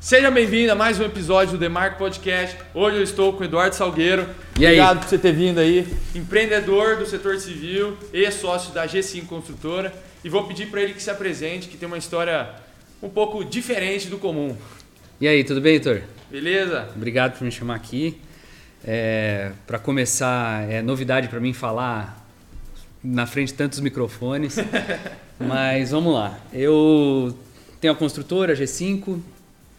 Seja bem-vindo a mais um episódio do The Mark Podcast. Hoje eu estou com o Eduardo Salgueiro. E aí? Obrigado por você ter vindo aí. Empreendedor do setor civil e sócio da G5 Construtora. E vou pedir para ele que se apresente, que tem uma história um pouco diferente do comum. E aí, tudo bem, Heitor? Beleza? Obrigado por me chamar aqui. É, para começar, é novidade para mim falar na frente de tantos microfones, mas vamos lá. Eu tenho a construtora G5,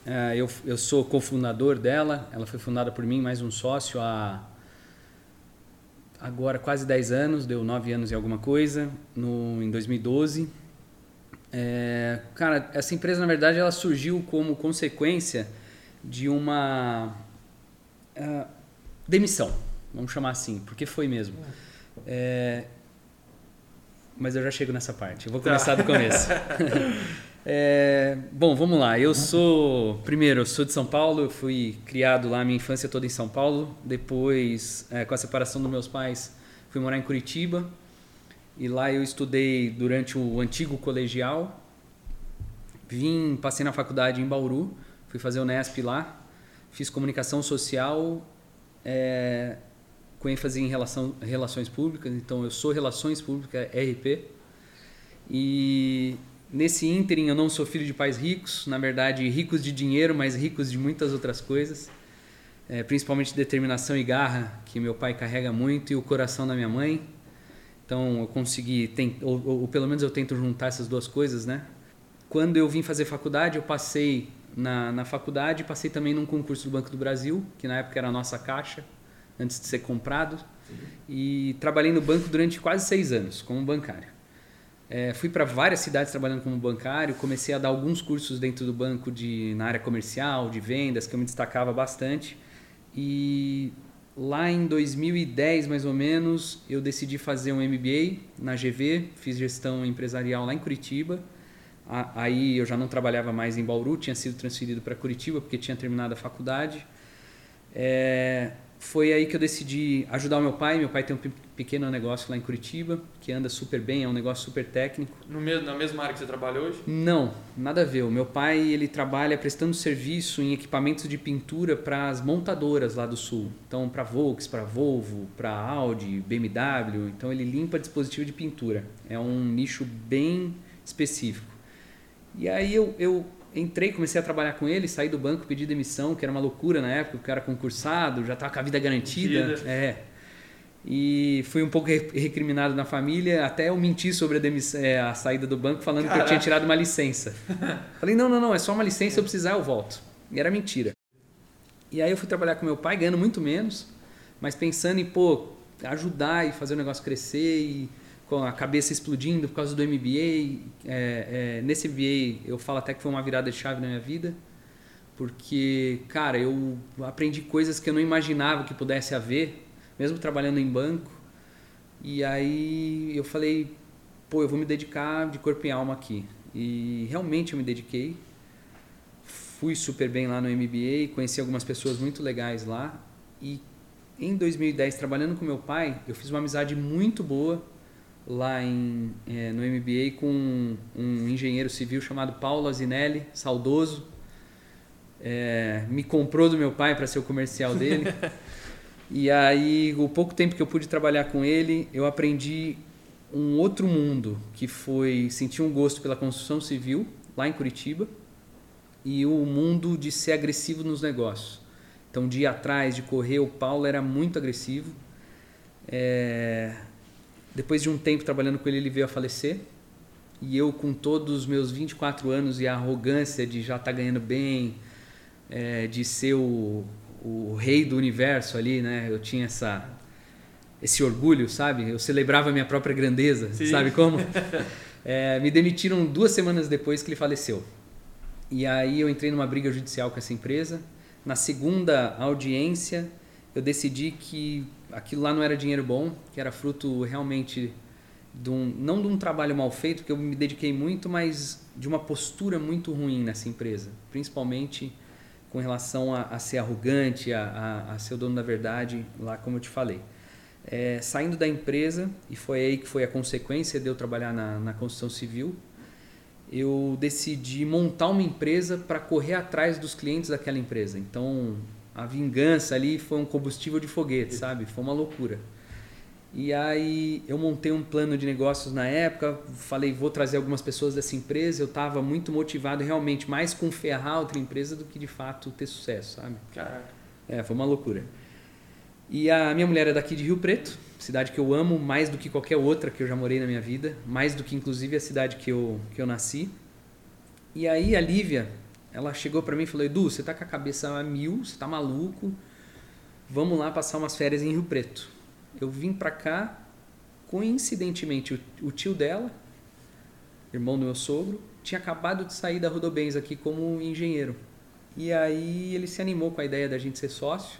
é, eu, eu sou cofundador dela, ela foi fundada por mim, mais um sócio, há agora quase 10 anos, deu 9 anos e alguma coisa, no, em 2012. É, cara, essa empresa na verdade ela surgiu como consequência de uma uh, demissão, vamos chamar assim, porque foi mesmo. É, mas eu já chego nessa parte, eu vou começar tá. do começo. É, bom, vamos lá. Eu sou, primeiro, eu sou de São Paulo, eu fui criado lá, minha infância toda em São Paulo. Depois, é, com a separação dos meus pais, fui morar em Curitiba. E lá eu estudei durante o antigo colegial. Vim, passei na faculdade em Bauru, fui fazer o Nesp lá. Fiz comunicação social, é, com ênfase em relação, relações públicas. Então, eu sou Relações Públicas, RP. E Nesse ínterim, eu não sou filho de pais ricos, na verdade, ricos de dinheiro, mas ricos de muitas outras coisas. É, principalmente determinação e garra, que meu pai carrega muito, e o coração da minha mãe. Então, eu consegui, ou, ou, ou pelo menos eu tento juntar essas duas coisas, né? Quando eu vim fazer faculdade, eu passei na, na faculdade, passei também num concurso do Banco do Brasil, que na época era a nossa caixa, antes de ser comprado. E trabalhei no banco durante quase seis anos, como bancário. É, fui para várias cidades trabalhando como bancário, comecei a dar alguns cursos dentro do banco de, na área comercial, de vendas, que eu me destacava bastante. E lá em 2010, mais ou menos, eu decidi fazer um MBA na GV, fiz gestão empresarial lá em Curitiba. Aí eu já não trabalhava mais em Bauru, tinha sido transferido para Curitiba porque tinha terminado a faculdade. É, foi aí que eu decidi ajudar o meu pai. Meu pai tem um pequeno negócio lá em Curitiba, que anda super bem, é um negócio super técnico. No mesmo, na mesma área que você trabalha hoje? Não, nada a ver. O meu pai ele trabalha prestando serviço em equipamentos de pintura para as montadoras lá do sul. Então, para Volks, para Volvo, para Audi, BMW. Então, ele limpa dispositivo de pintura. É um nicho bem específico. E aí eu, eu entrei, comecei a trabalhar com ele, saí do banco, pedi demissão, que era uma loucura na época, porque eu era concursado, já estava com a vida garantida. É. E fui um pouco recriminado na família, até eu menti sobre a, demissão, é, a saída do banco, falando Caraca. que eu tinha tirado uma licença. Falei, não, não, não, é só uma licença, se eu precisar eu volto. E era mentira. E aí eu fui trabalhar com meu pai, ganhando muito menos, mas pensando em, pô, ajudar e fazer o negócio crescer e com a cabeça explodindo por causa do MBA. É, é, nesse MBA eu falo até que foi uma virada de chave na minha vida, porque, cara, eu aprendi coisas que eu não imaginava que pudesse haver, mesmo trabalhando em banco. E aí eu falei, pô, eu vou me dedicar de corpo e alma aqui. E realmente eu me dediquei. Fui super bem lá no MBA, conheci algumas pessoas muito legais lá. E em 2010, trabalhando com meu pai, eu fiz uma amizade muito boa lá em, é, no MBA com um engenheiro civil chamado Paulo Azinelli, saudoso. É, me comprou do meu pai para ser o comercial dele. e aí, o pouco tempo que eu pude trabalhar com ele, eu aprendi um outro mundo, que foi sentir um gosto pela construção civil, lá em Curitiba, e o mundo de ser agressivo nos negócios. Então, de ir atrás, de correr, o Paulo era muito agressivo. É, depois de um tempo trabalhando com ele, ele veio a falecer. E eu, com todos os meus 24 anos e a arrogância de já estar tá ganhando bem, é, de ser o, o rei do universo ali, né? Eu tinha essa, esse orgulho, sabe? Eu celebrava a minha própria grandeza, Sim. sabe como? É, me demitiram duas semanas depois que ele faleceu. E aí eu entrei numa briga judicial com essa empresa. Na segunda audiência, eu decidi que aquilo lá não era dinheiro bom, que era fruto realmente de um, não de um trabalho mal feito, porque eu me dediquei muito, mas de uma postura muito ruim nessa empresa, principalmente com relação a, a ser arrogante, a, a, a, ser o dono da verdade, lá como eu te falei. É, saindo da empresa, e foi aí que foi a consequência de eu trabalhar na, na construção civil, eu decidi montar uma empresa para correr atrás dos clientes daquela empresa. Então, a vingança ali foi um combustível de foguete, sabe? Foi uma loucura. E aí eu montei um plano de negócios na época, falei, vou trazer algumas pessoas dessa empresa. Eu estava muito motivado realmente mais com ferrar outra empresa do que de fato ter sucesso, sabe? Caraca. É, foi uma loucura. E a minha mulher é daqui de Rio Preto, cidade que eu amo mais do que qualquer outra que eu já morei na minha vida, mais do que inclusive a cidade que eu, que eu nasci. E aí a Lívia, ela chegou para mim e falou: Edu, você tá com a cabeça a mil, você tá maluco, vamos lá passar umas férias em Rio Preto. Eu vim para cá, coincidentemente, o, tio dela, irmão do meu sogro, tinha acabado de sair da Rodobens aqui como engenheiro. E aí ele se animou com a ideia da gente ser sócio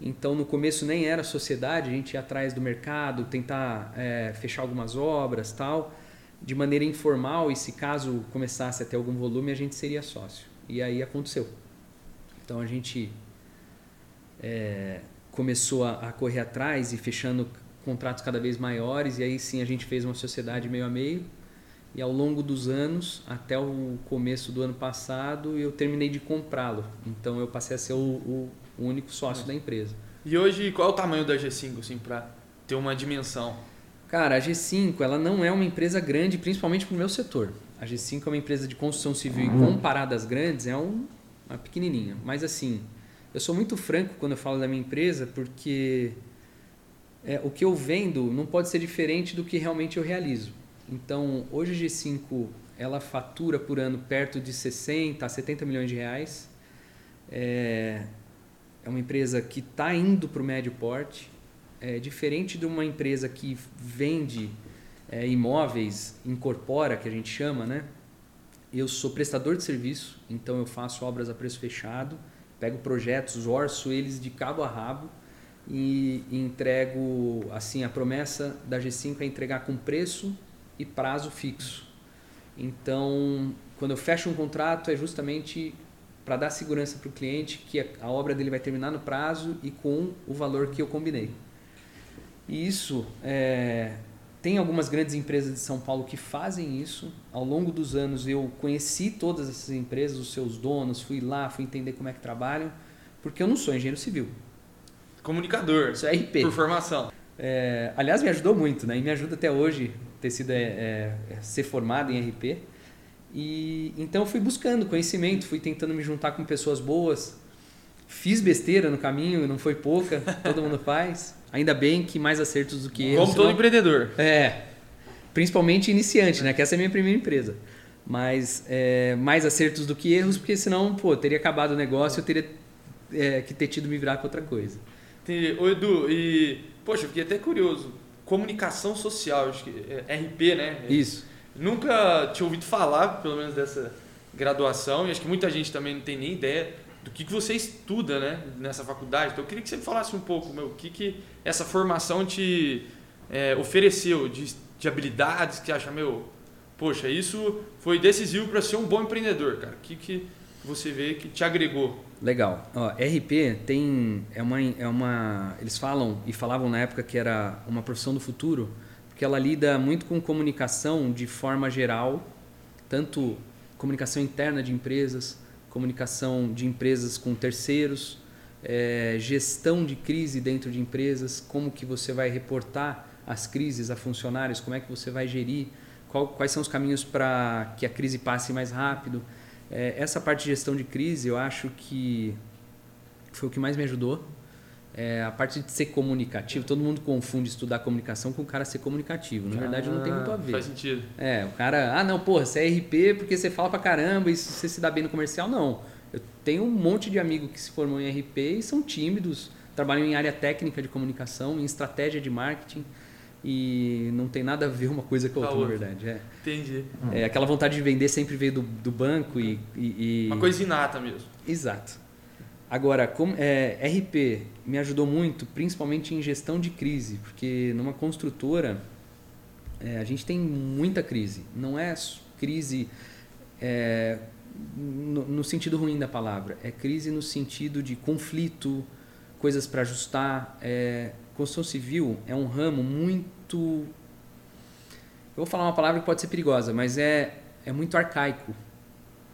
então, no começo nem era sociedade, a gente ia atrás do mercado, tentar é, fechar algumas obras tal, de maneira informal, e se caso começasse a ter algum volume, a gente seria sócio. E aí aconteceu. Então, a gente é, começou a, a, correr atrás e fechando contratos cada vez maiores, e aí sim a gente fez uma sociedade meio a meio. E ao longo dos anos, até o começo do ano passado, eu terminei de comprá-lo. Então, eu passei a ser o, o único sócio da empresa. E hoje, qual é o tamanho da G5, assim, para ter uma dimensão? Cara, a G5 ela não é uma empresa grande, principalmente para o meu setor. A G5 é uma empresa de construção civil e comparada às grandes é um, uma pequenininha. Mas assim, eu sou muito franco quando eu falo da minha empresa porque é, o que eu vendo não pode ser diferente do que realmente eu realizo. Então, hoje a G5 ela fatura por ano perto de 60 a 70 milhões de reais. É, é uma empresa que está indo para o médio porte, é diferente de uma empresa que vende é, imóveis, incorpora, que a gente chama, né? Eu sou prestador de serviço, então eu faço obras a preço fechado, pego projetos, orço eles de cabo a rabo e, entrego, assim, a promessa da G5 é entregar com preço e prazo fixo. Então, quando eu fecho um contrato, é justamente para dar segurança para o cliente que a, obra dele vai terminar no prazo e com o valor que eu combinei. E isso é, tem algumas grandes empresas de São Paulo que fazem isso. Ao longo dos anos eu conheci todas essas empresas, os seus donos, fui lá, fui entender como é que trabalham, porque eu não sou engenheiro civil. Comunicador. Isso é RP. Por formação. É, aliás, me ajudou muito, né? E me ajuda até hoje ter sido é, é, ser formado em RP. E então eu fui buscando conhecimento, fui tentando me juntar com pessoas boas. Fiz besteira no caminho, não foi pouca, todo mundo faz. Ainda bem que mais acertos do que erros. Como todo senão... empreendedor. É. Principalmente iniciante, né? Que essa é a minha primeira empresa. Mas é, mais acertos do que erros, porque senão, pô, teria acabado o negócio, eu teria é, que ter tido me virar com outra coisa. Entendi. Ô Edu, e, poxa, eu fiquei até curioso. Comunicação social, acho que é RP, né? Isso. Nunca tinha ouvido falar, pelo menos, dessa graduação, e acho que muita gente também não tem nem ideia do que, que você estuda né, nessa faculdade. Então eu queria que você falasse um pouco, meu, o que, que essa formação te é, ofereceu de, de habilidades que acha, meu, poxa, isso foi decisivo para ser um bom empreendedor, cara. O que, que você vê que te agregou? Legal. Ó, RP tem é uma é uma eles falam e falavam na época que era uma profissão do futuro porque ela lida muito com comunicação de forma geral, tanto comunicação interna de empresas, comunicação de empresas com terceiros, é, gestão de crise dentro de empresas, como que você vai reportar as crises a funcionários, como é que você vai gerir, qual, quais são os caminhos para que a crise passe mais rápido. É, essa parte de gestão de crise eu acho que foi o que mais me ajudou é, a parte de ser comunicativo, todo mundo confunde estudar comunicação com o cara ser comunicativo. Na ah, verdade, não tem muito a ver. Faz sentido. É, o cara, ah, não, porra, você é RP porque você fala pra caramba e você se dá bem no comercial. Não. Eu tenho um monte de amigos que se formam em RP e são tímidos, trabalham em área técnica de comunicação, em estratégia de marketing e não tem nada a ver uma coisa com a outra, na verdade. É. Entendi. É, aquela vontade de vender sempre veio do, do banco e, e, e... Uma coisa inata mesmo. Exato. Agora, como, é, RP me ajudou muito, principalmente em gestão de crise, porque numa construtora é, a gente tem muita crise. Não é crise é, no, no, sentido ruim da palavra, é crise no sentido de conflito, coisas para ajustar, é, construção civil é um ramo muito. Eu vou falar uma palavra que pode ser perigosa, mas é, é muito arcaico.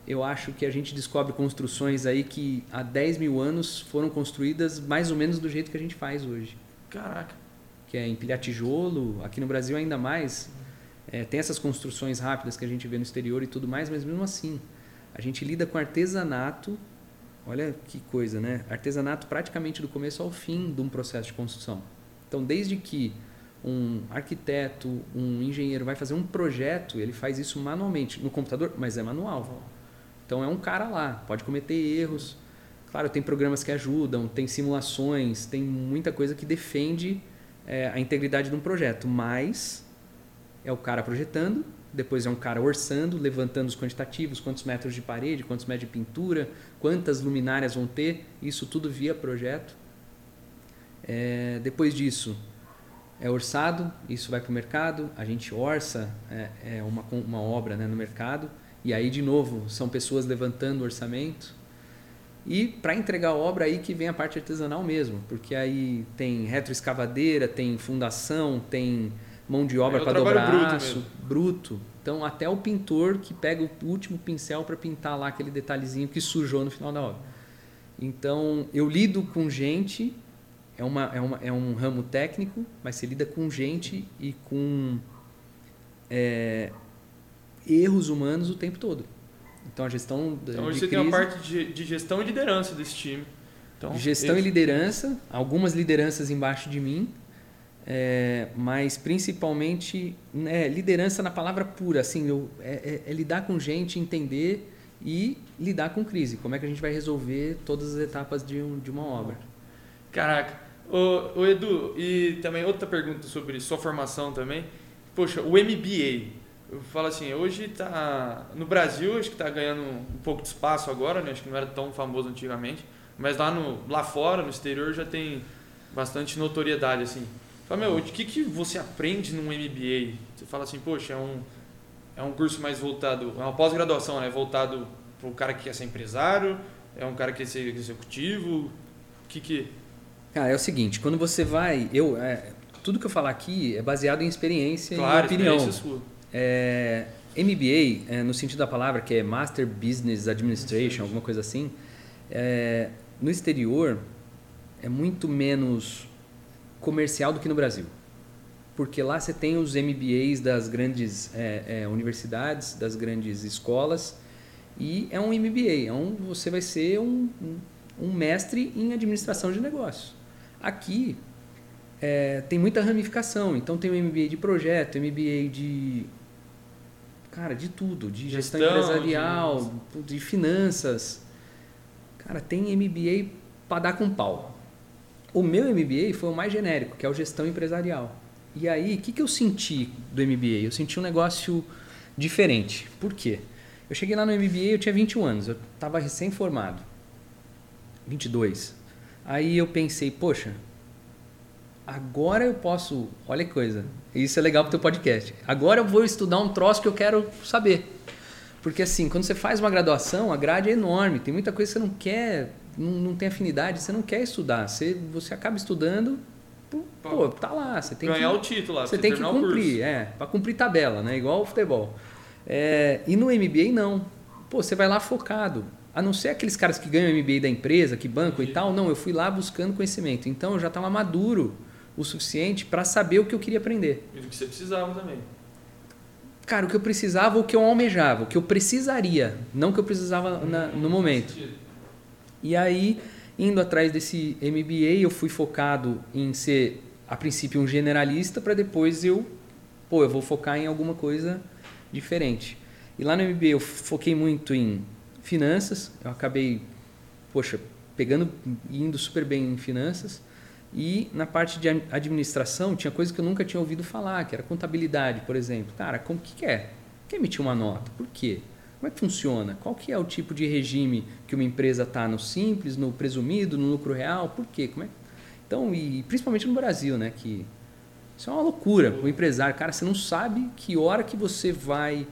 Eu acho que a gente descobre construções aí que há 10 mil anos foram construídas mais ou menos do jeito que a gente faz hoje. Caraca. Que é empilhar tijolo, aqui no Brasil ainda mais. É, tem essas construções rápidas que a gente vê no exterior e tudo mais, mas mesmo assim, a gente lida com artesanato. Olha que coisa, né? Artesanato praticamente do começo ao fim de um processo de construção. Então, desde que um arquiteto, um engenheiro vai fazer um projeto, ele faz isso manualmente no computador, mas é manual. Então é um cara lá, pode cometer erros. Claro, tem programas que ajudam, tem simulações, tem muita coisa que defende é, a integridade de um projeto, mas é o cara projetando, depois é um cara orçando, levantando os quantitativos, quantos metros de parede, quantos metros de pintura, quantas luminárias vão ter, isso tudo via projeto. É, depois disso, é orçado, isso vai para o mercado, a gente orça é, é uma, uma obra né, no mercado, e aí, de novo, são pessoas levantando o orçamento. E para entregar a obra, aí que vem a parte artesanal mesmo, porque aí tem retroescavadeira, tem fundação, tem mão de obra é para dobrar bruto, aço, bruto. Então, até o pintor que pega o último pincel para pintar lá aquele detalhezinho que sujou no final da obra. Então, eu lido com gente, é, uma, é, uma, é um ramo técnico, mas você lida com gente e com é, erros humanos o tempo todo. Então a gestão então, hoje você crise, tem uma parte de, de, gestão e liderança desse time. Então, gestão e liderança, algumas lideranças embaixo de mim, é, mas principalmente é, liderança na palavra pura, assim, eu, é, é, é, lidar com gente, entender e lidar com crise. Como é que a gente vai resolver todas as etapas de, um, de uma obra? Caraca, o, o Edu, e também outra pergunta sobre sua formação também. Poxa, o MBA, eu falo assim, hoje tá no Brasil acho que está ganhando um pouco de espaço agora, né? Acho que não era tão famoso antigamente, mas lá no lá fora, no exterior já tem bastante notoriedade assim. Fala, meu, o que que você aprende num MBA? Você fala assim, poxa, é um é um curso mais voltado, é uma pós-graduação, né? Voltado para o cara que quer ser empresário, é um cara que quer ser executivo, o que que Cara, é o seguinte, quando você vai, eu é, tudo que eu falar aqui é baseado em experiência claro, e opinião. Experiência sua. É, MBA, é, no sentido da palavra, que é Master Business Administration, alguma coisa assim, é, no exterior é muito menos comercial do que no Brasil. Porque lá você tem os MBAs das grandes é, é, universidades, das grandes escolas, e é um MBA, é um, você vai ser um, um mestre em administração de negócios. Aqui é, tem muita ramificação, então tem o MBA de projeto, MBA de Cara, de tudo, de gestão, gestão empresarial, de... de... finanças. Cara, tem MBA para dar com pau. O meu MBA foi o mais genérico, que é o gestão empresarial. E aí, o que, que eu senti do MBA? Eu senti um negócio diferente. Por quê? Eu cheguei lá no MBA, eu tinha 21 anos, eu estava recém-formado. 22. Aí eu pensei, poxa, agora eu posso. Olha que coisa. Isso é legal pro teu podcast. Agora eu vou estudar um troço que eu quero saber. Porque assim, quando você faz uma graduação, a grade é enorme. Tem muita coisa que você não quer, não, não tem afinidade, você não quer estudar. Você, você acaba estudando, pô, tá lá. Você tem Ganhar que, o título lá. Você tem que cumprir, é, para cumprir tabela, né? Igual o futebol. É, e no MBA não. Pô, você vai lá focado. A não ser aqueles caras que ganham MBA da empresa, que bancam e tal, não, eu fui lá buscando conhecimento. Então eu já estava maduro o suficiente para saber o que eu queria aprender. E do que você precisava também. Cara, o que eu precisava, o que eu almejava, o que eu precisaria, não o que eu precisava na, no momento. E aí, indo atrás desse MBA, eu fui focado em ser, a princípio, um generalista, para depois eu, pô, eu vou focar em alguma coisa diferente. E lá no MBA eu foquei muito em finanças, eu acabei, poxa, pegando, indo super bem em finanças. E na parte de administração, tinha coisas que eu nunca tinha ouvido falar, que era contabilidade, por exemplo. Cara, como que é? Quer emitir uma nota? Por quê? Como é que funciona? Qual que é o tipo de regime que uma empresa está no simples, no presumido, no lucro real? Por quê? Como é? Então, e principalmente no Brasil, né, que isso é uma loucura. O empresário, cara, você não sabe que hora que você vai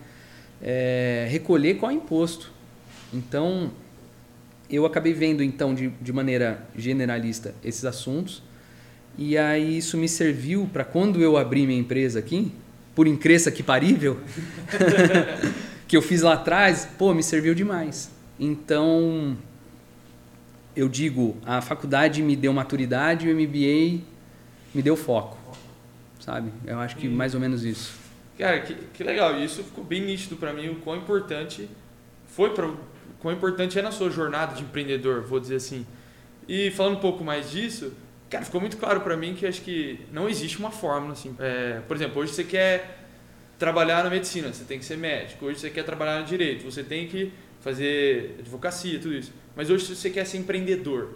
é, recolher qual imposto. Então, eu acabei vendo então de, de maneira generalista esses assuntos E aí isso me serviu para quando eu abri minha empresa aqui, por incresça que parível, que eu fiz lá atrás, pô, me serviu demais. Então, eu digo, a faculdade me deu maturidade e o MBA me deu foco, sabe? Eu acho que mais ou menos isso. Cara, que, que legal. Isso ficou bem nítido para mim o quão importante foi para quão importante é na sua jornada de empreendedor, vou dizer assim. E falando um pouco mais disso, cara, ficou muito claro para mim que acho que não existe uma fórmula assim. É, por exemplo, hoje você quer trabalhar na medicina, você tem que ser médico. Hoje você quer trabalhar no direito, você tem que fazer advocacia, tudo isso. Mas hoje você quer ser empreendedor,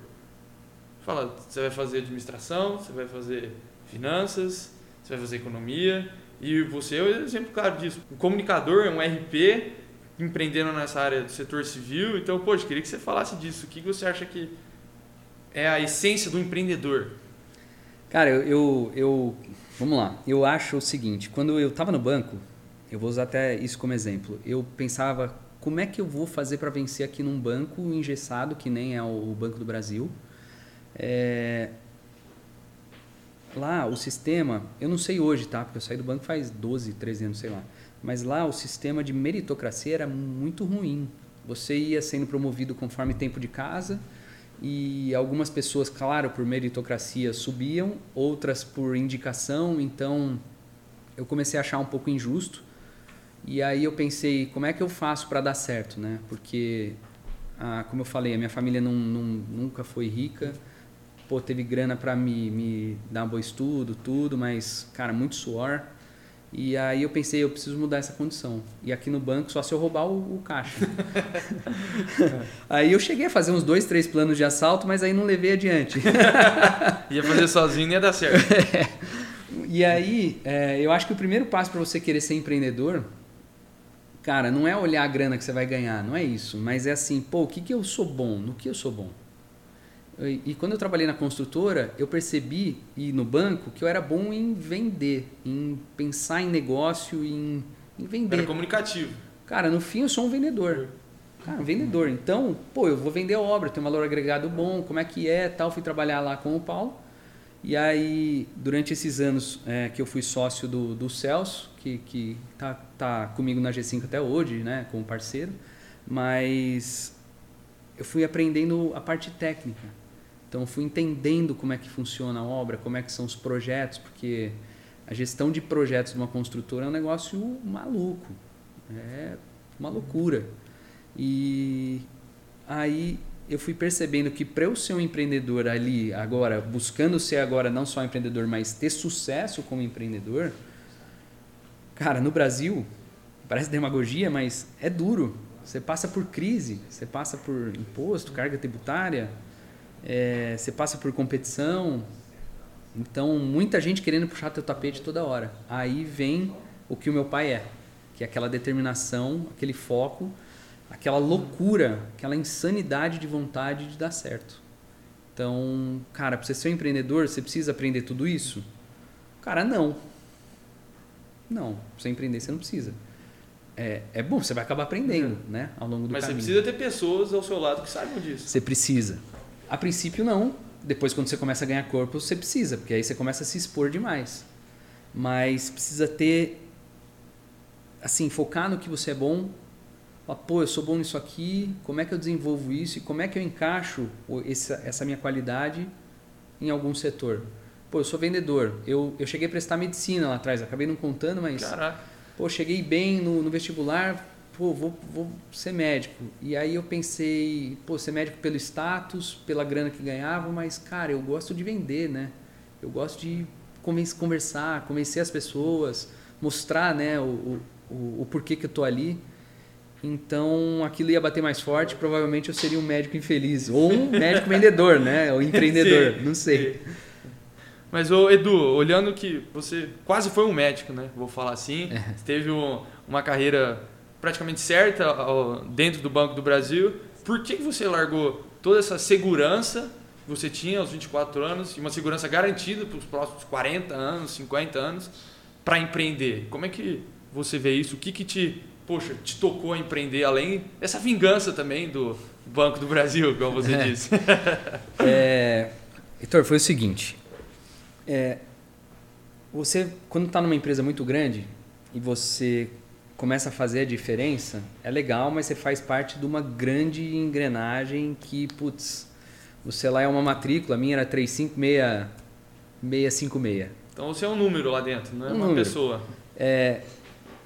fala, você vai fazer administração, você vai fazer finanças, você vai fazer economia, e você é o exemplo claro disso. Um comunicador um RP empreendendo nessa área do setor civil. Então, poxa, queria que você falasse disso. O que você acha que é a essência do empreendedor? Cara, eu, eu, eu vamos lá. Eu acho o seguinte: quando eu estava no banco, eu vou usar até isso como exemplo. Eu pensava como é que eu vou fazer para vencer aqui num banco engessado que nem é o Banco do Brasil. É, lá o sistema, eu não sei hoje, tá? Porque eu saí do banco faz 12, 13 anos, sei lá. Mas lá o sistema de meritocracia era muito ruim. Você ia sendo promovido conforme tempo de casa e algumas pessoas, claro, por meritocracia subiam, outras por indicação. Então eu comecei a achar um pouco injusto. E aí eu pensei, como é que eu faço para dar certo, né? Porque, ah, como eu falei, a minha família não, não, nunca foi rica pô, teve grana para me, me dar um bom estudo, tudo, mas, cara, muito suor. E aí eu pensei, eu preciso mudar essa condição. E aqui no banco, só se eu roubar o, o caixa. aí eu cheguei a fazer uns dois, três planos de assalto, mas aí não levei adiante. ia fazer sozinho, ia dar certo. É. E aí, é, eu acho que o primeiro passo para você querer ser empreendedor, cara, não é olhar a grana que você vai ganhar, não é isso. Mas é assim, pô, o que, que eu sou bom? No que eu sou bom? E, quando eu trabalhei na construtora, eu percebi, e no banco, que eu era bom em vender, em pensar em negócio, em, em vender. Era comunicativo. Cara, no fim eu sou um vendedor. Cara, um vendedor. Então, pô, eu vou vender obra, tem um valor agregado bom, como é que é, tal. Fui trabalhar lá com o Paulo. E aí, durante esses anos é, que eu fui sócio do, do Celso, que, que tá, tá comigo na G5 até hoje, né, como parceiro, mas eu fui aprendendo a parte técnica. Então fui entendendo como é que funciona a obra, como é que são os projetos, porque a gestão de projetos de uma construtora é um negócio maluco, é uma loucura. E aí eu fui percebendo que para eu ser um empreendedor ali agora, buscando ser agora não só empreendedor, mas ter sucesso como empreendedor, cara, no Brasil, parece demagogia, mas é duro. Você passa por crise, você passa por imposto, carga tributária, é, você passa por competição. Então, muita gente querendo puxar teu tapete toda hora. Aí vem o que o meu pai é, que é aquela determinação, aquele foco, aquela loucura, aquela insanidade de vontade de dar certo. Então, cara, para você ser um empreendedor, você precisa aprender tudo isso? Cara, não. Não, para você empreender você não precisa. É, é bom, você vai acabar aprendendo, né, ao longo do Mas caminho. Mas você precisa ter pessoas ao seu lado que saibam disso. Você precisa. A princípio, não. Depois, quando você começa a ganhar corpo, você precisa, porque aí você começa a se expor demais. Mas precisa ter. Assim, focar no que você é bom. Falar, pô, eu sou bom nisso aqui, como é que eu desenvolvo isso e como é que eu encaixo essa, essa minha qualidade em algum setor. Pô, eu sou vendedor. Eu, eu cheguei a prestar medicina lá atrás, acabei não contando, mas. Caraca. Pô, cheguei bem no, no vestibular, pô, vou, vou ser médico. E aí eu pensei, pô, ser médico pelo status, pela grana que ganhava, mas, cara, eu gosto de vender, né? Eu gosto de conversar, convencer as pessoas, mostrar, né, o, o, o porquê que eu tô ali. Então, aquilo ia bater mais forte, provavelmente eu seria um médico infeliz. Ou um médico vendedor, né? Ou empreendedor, sim, não sei. Sim. Mas, ô, Edu, olhando que você quase foi um médico, né? Vou falar assim. É. Teve um, uma carreira praticamente certa dentro do Banco do Brasil. Por que você largou toda essa segurança que você tinha aos 24 anos e uma segurança garantida para os próximos 40 anos, 50 anos para empreender? Como é que você vê isso? O que, que te, poxa, te tocou a empreender além dessa vingança também do Banco do Brasil, como você é. disse? é, Heitor, foi o seguinte. É, você, quando está numa empresa muito grande e você começa a fazer a diferença, é legal, mas você faz parte de uma grande engrenagem que, putz, você lá é uma matrícula, a minha era 35656. Então você é um número lá dentro, não é um uma número. pessoa. É,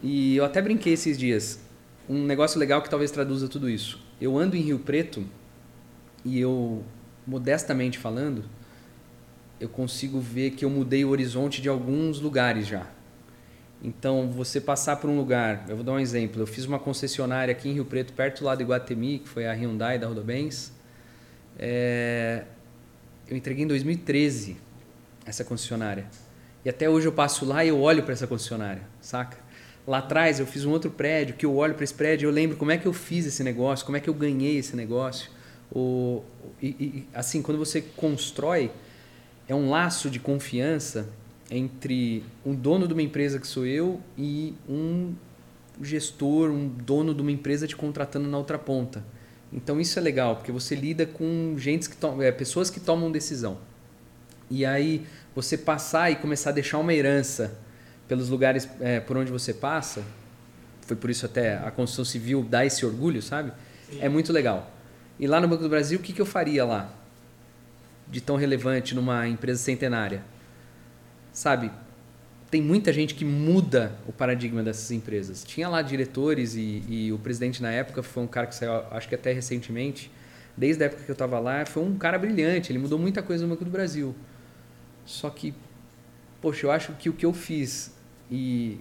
e eu até brinquei esses dias. Um negócio legal que talvez traduza tudo isso. Eu ando em Rio Preto e eu, modestamente falando, eu consigo ver que eu mudei o horizonte de alguns lugares já. Então, você passar por um lugar, eu vou dar um exemplo. Eu fiz uma concessionária aqui em Rio Preto, perto lá do Iguatemi, que foi a Hyundai da Rodobens. É, eu entreguei em 2013 essa concessionária. E até hoje eu passo lá e eu olho para essa concessionária, saca? Lá atrás eu fiz um outro prédio, que eu olho para esse prédio eu lembro como é que eu fiz esse negócio, como é que eu ganhei esse negócio. O, e, e, assim, quando você constrói, é um laço de confiança entre um dono de uma empresa que sou eu e um gestor, um dono de uma empresa te contratando na outra ponta. Então isso é legal, porque você lida com gente que é, pessoas que tomam decisão. E aí você passar e começar a deixar uma herança pelos lugares é, por onde você passa, foi por isso até a construção civil dá esse orgulho, sabe? Sim. É muito legal. E lá no Banco do Brasil, o que, que eu faria lá? de tão relevante numa empresa centenária? Sabe, tem muita gente que muda o paradigma dessas empresas. Tinha lá diretores e, e, o presidente na época foi um cara que saiu, acho que até recentemente, desde a época que eu estava lá, foi um cara brilhante, ele mudou muita coisa no Banco do Brasil. Só que, poxa, eu acho que o que eu fiz e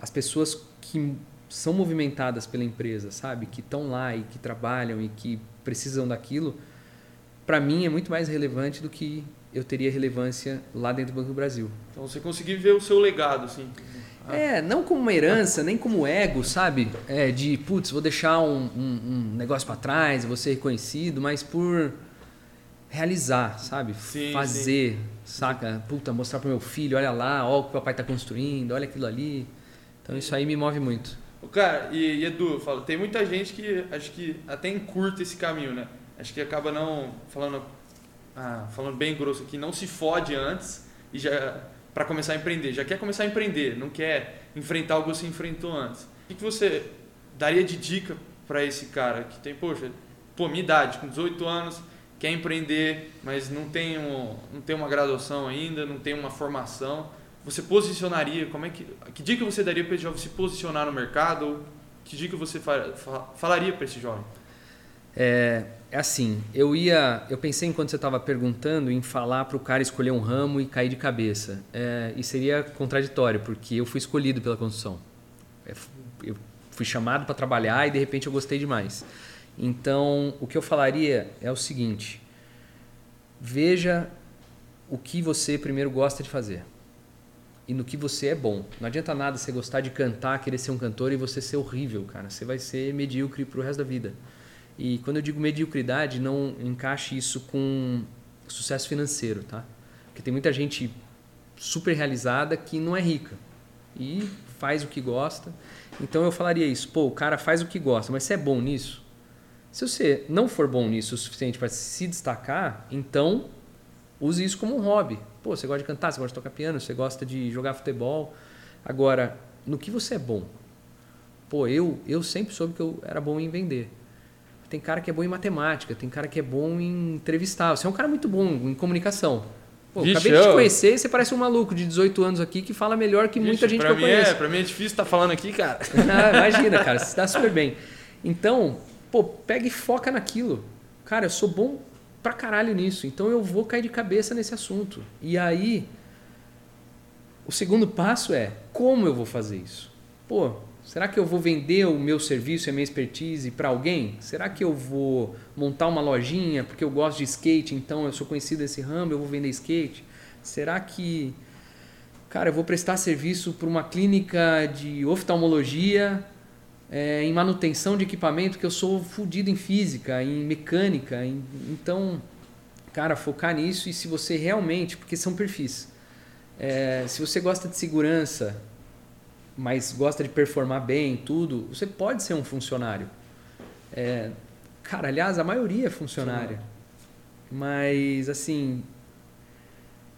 as pessoas que são movimentadas pela empresa, sabe, que estão lá e que trabalham e que precisam daquilo, para mim é muito mais relevante do que eu teria relevância lá dentro do Banco do Brasil. Então você conseguiu ver o seu legado, assim. É, não como uma herança, nem como ego, sabe? É, de, putz, vou deixar um, um, um negócio para trás, vou ser reconhecido, mas por realizar, sabe? Sim, Fazer, sim. saca? Puta, mostrar para meu filho, olha lá, olha o que o papai está construindo, olha aquilo ali. Então isso aí me move muito. Cara, e, e Edu, eu falo, tem muita gente que acho que até encurta esse caminho, né? acho que acaba não falando ah, falando bem grosso aqui, não se fode antes e já para começar a empreender, já quer começar a empreender, não quer enfrentar o que você enfrentou antes. O que você daria de dica para esse cara que tem, poxa, pô, minha idade, com 18 anos, quer empreender, mas não tem, um, não tem uma graduação ainda, não tem uma formação. Você posicionaria, como é que, que dica você daria para esse jovem se posicionar no mercado? Que dica você falaria para esse jovem? É, é assim, eu ia, eu pensei enquanto você estava perguntando em falar para o cara escolher um ramo e cair de cabeça. É, e seria contraditório, porque eu fui escolhido pela construção. É, eu fui chamado para trabalhar e de repente eu gostei demais. Então, o que eu falaria é o seguinte: veja o que você primeiro gosta de fazer e no que você é bom. Não adianta nada você gostar de cantar, querer ser um cantor e você ser horrível, cara. Você vai ser medíocre pro resto da vida. E quando eu digo mediocridade, não encaixe isso com sucesso financeiro, tá? Porque tem muita gente super realizada que não é rica e faz o que gosta. Então eu falaria isso, pô, o cara faz o que gosta, mas você é bom nisso? Se você não for bom nisso o suficiente para se destacar, então use isso como um hobby. Pô, você gosta de cantar, você gosta de tocar piano, você gosta de jogar futebol. Agora, no que você é bom? Pô, eu, eu sempre soube que eu era bom em vender. Tem cara que é bom em matemática, tem cara que é bom em entrevistar. Você é um cara muito bom em comunicação. Pô, Vixe, acabei de te conhecer e você parece um maluco de 18 anos aqui que fala melhor que Vixe, muita gente que eu conheço. É, pra mim é difícil estar tá falando aqui, cara. Ah, imagina, cara, você está super bem. Então, pô, pega e foca naquilo. Cara, eu sou bom pra caralho nisso, então eu vou cair de cabeça nesse assunto. E aí, o segundo passo é como eu vou fazer isso? Pô, Será que eu vou vender o meu serviço e a minha expertise para alguém? Será que eu vou montar uma lojinha porque eu gosto de skate, então eu sou conhecido nesse ramo, eu vou vender skate? Será que, cara, eu vou prestar serviço para uma clínica de oftalmologia é, em manutenção de equipamento que eu sou fodido em física, em mecânica? Em, então, cara, focar nisso e se você realmente, porque são perfis, é, se você gosta de segurança, mas gosta de performar bem, tudo, você pode ser um funcionário. É, cara, aliás, a maioria é funcionária. Sim. Mas, assim,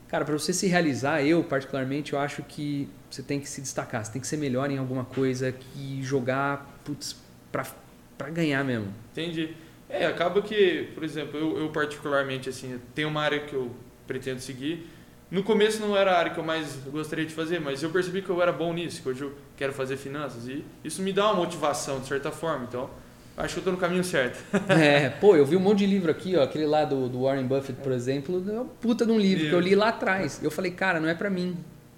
Cara, para você se realizar, eu particularmente, eu acho que você tem que se destacar, você tem que ser melhor em alguma coisa que jogar, putz, pra, pra ganhar mesmo. Entendi. É, acaba que, por exemplo, eu, eu particularmente, assim, tem uma área que eu pretendo seguir. No começo não era a área que eu mais gostaria de fazer, mas eu percebi que eu era bom nisso, que hoje eu quero fazer finanças e isso me dá uma motivação de certa forma. Então, acho que eu estou no caminho certo. é, pô, eu vi um monte de livro aqui, ó, aquele lá do, do Warren Buffett, por exemplo, é uma puta de um livro que eu li lá atrás. Eu falei, cara, não é para mim.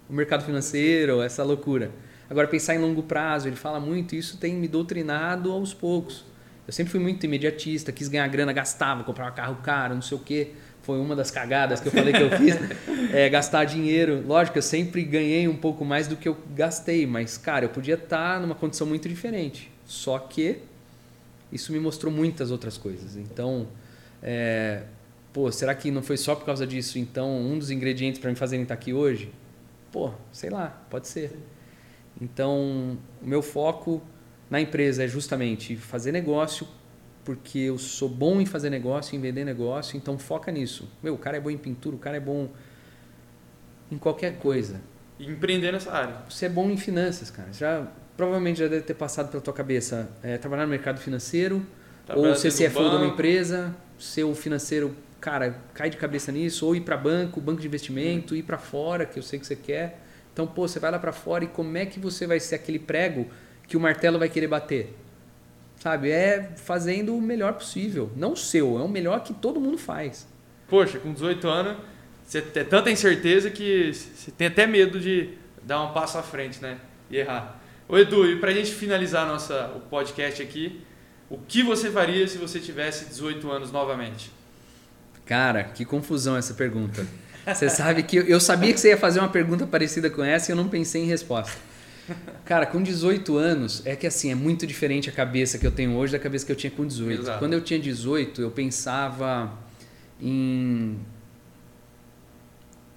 O mercado financeiro, essa loucura. Agora, pensar em longo prazo, ele fala muito, isso tem me doutrinado aos poucos. Eu sempre fui muito imediatista, quis ganhar grana, gastava, comprava carro caro, não sei o quê. Foi uma das cagadas que eu falei que eu fiz. É, gastar dinheiro. Lógico, eu sempre ganhei um pouco mais do que eu gastei, mas, cara, eu podia estar numa condição muito diferente. Só que isso me mostrou muitas outras coisas. Então, é, pô, será que não foi só por causa disso, então, um dos ingredientes para me fazerem estar aqui hoje? Pô, sei lá, pode ser. Então, o meu foco na empresa é justamente fazer negócio, porque eu sou bom em fazer negócio, em vender negócio, então foca nisso. Meu, o cara é bom em pintura, o cara é bom em qualquer coisa. E empreender nessa área. Você é bom em finanças, cara. Já provavelmente já deve ter passado pela tua cabeça é, trabalhar no mercado financeiro, ou ser CFO de uma empresa, ser o financeiro, cara, cai de cabeça nisso, ou ir para banco, banco de investimento, ir para fora, que eu sei que você quer. Então, pô, você vai lá para fora e como é que você vai ser aquele prego que o martelo vai querer bater? Sabe? É fazendo o melhor possível. Não o seu, é o melhor que todo mundo faz. Poxa, com 18 anos, você tem tanta incerteza que você tem até medo de dar um passo à frente, né? E errar. Ô Edu, e pra gente finalizar nossa, o podcast aqui, o que você faria se você tivesse 18 anos novamente? Cara, que confusão essa pergunta. Você sabe que eu sabia que você ia fazer uma pergunta parecida com essa e eu não pensei em resposta. Cara, com 18 anos, é que assim, é muito diferente a cabeça que eu tenho hoje da cabeça que eu tinha com 18. Exato. Quando eu tinha 18, eu pensava em.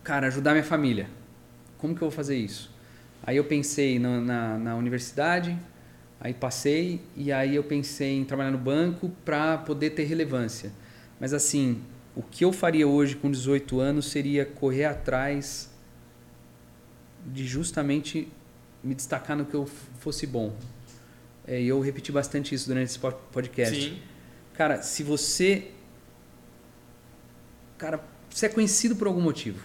Cara, ajudar minha família. Como que eu vou fazer isso? Aí eu pensei na, na, na universidade, aí passei e aí eu pensei em trabalhar no banco para poder ter relevância. Mas assim, o que eu faria hoje com 18 anos seria correr atrás de justamente me destacar no que eu fosse bom. É, e eu repeti bastante isso durante esse podcast. Sim. Cara, se você. Cara, você é conhecido por algum motivo.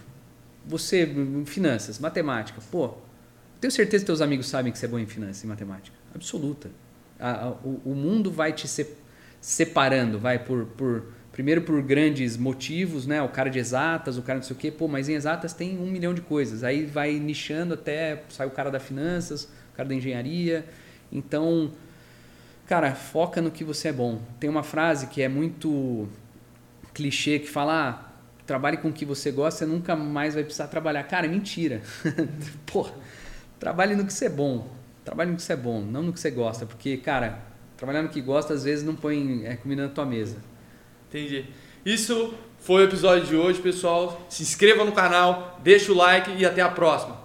Você, finanças, matemática, pô, tenho certeza que teus amigos sabem que você é bom em finanças e matemática. Absoluta. A, a, o, o, mundo vai te se, separando, vai por, por primeiro por grandes motivos, né? O cara de exatas, o cara não sei o quê. Pô, mas em exatas tem um milhão de coisas. Aí vai nichando até sai o cara da finanças, o cara da engenharia. Então, cara, foca no que você é bom. Tem uma frase que é muito clichê que fala: ah, trabalhe com o que você gosta, você nunca mais vai precisar trabalhar. Cara, é mentira. Porra Trabalhe no que você é bom. Trabalhe no que você é bom, não no que você gosta. Porque, cara, trabalhar no que gosta às vezes não põe é, comida na tua mesa. Entendi. Isso foi o episódio de hoje, pessoal. Se inscreva no canal, deixa o like e até a próxima.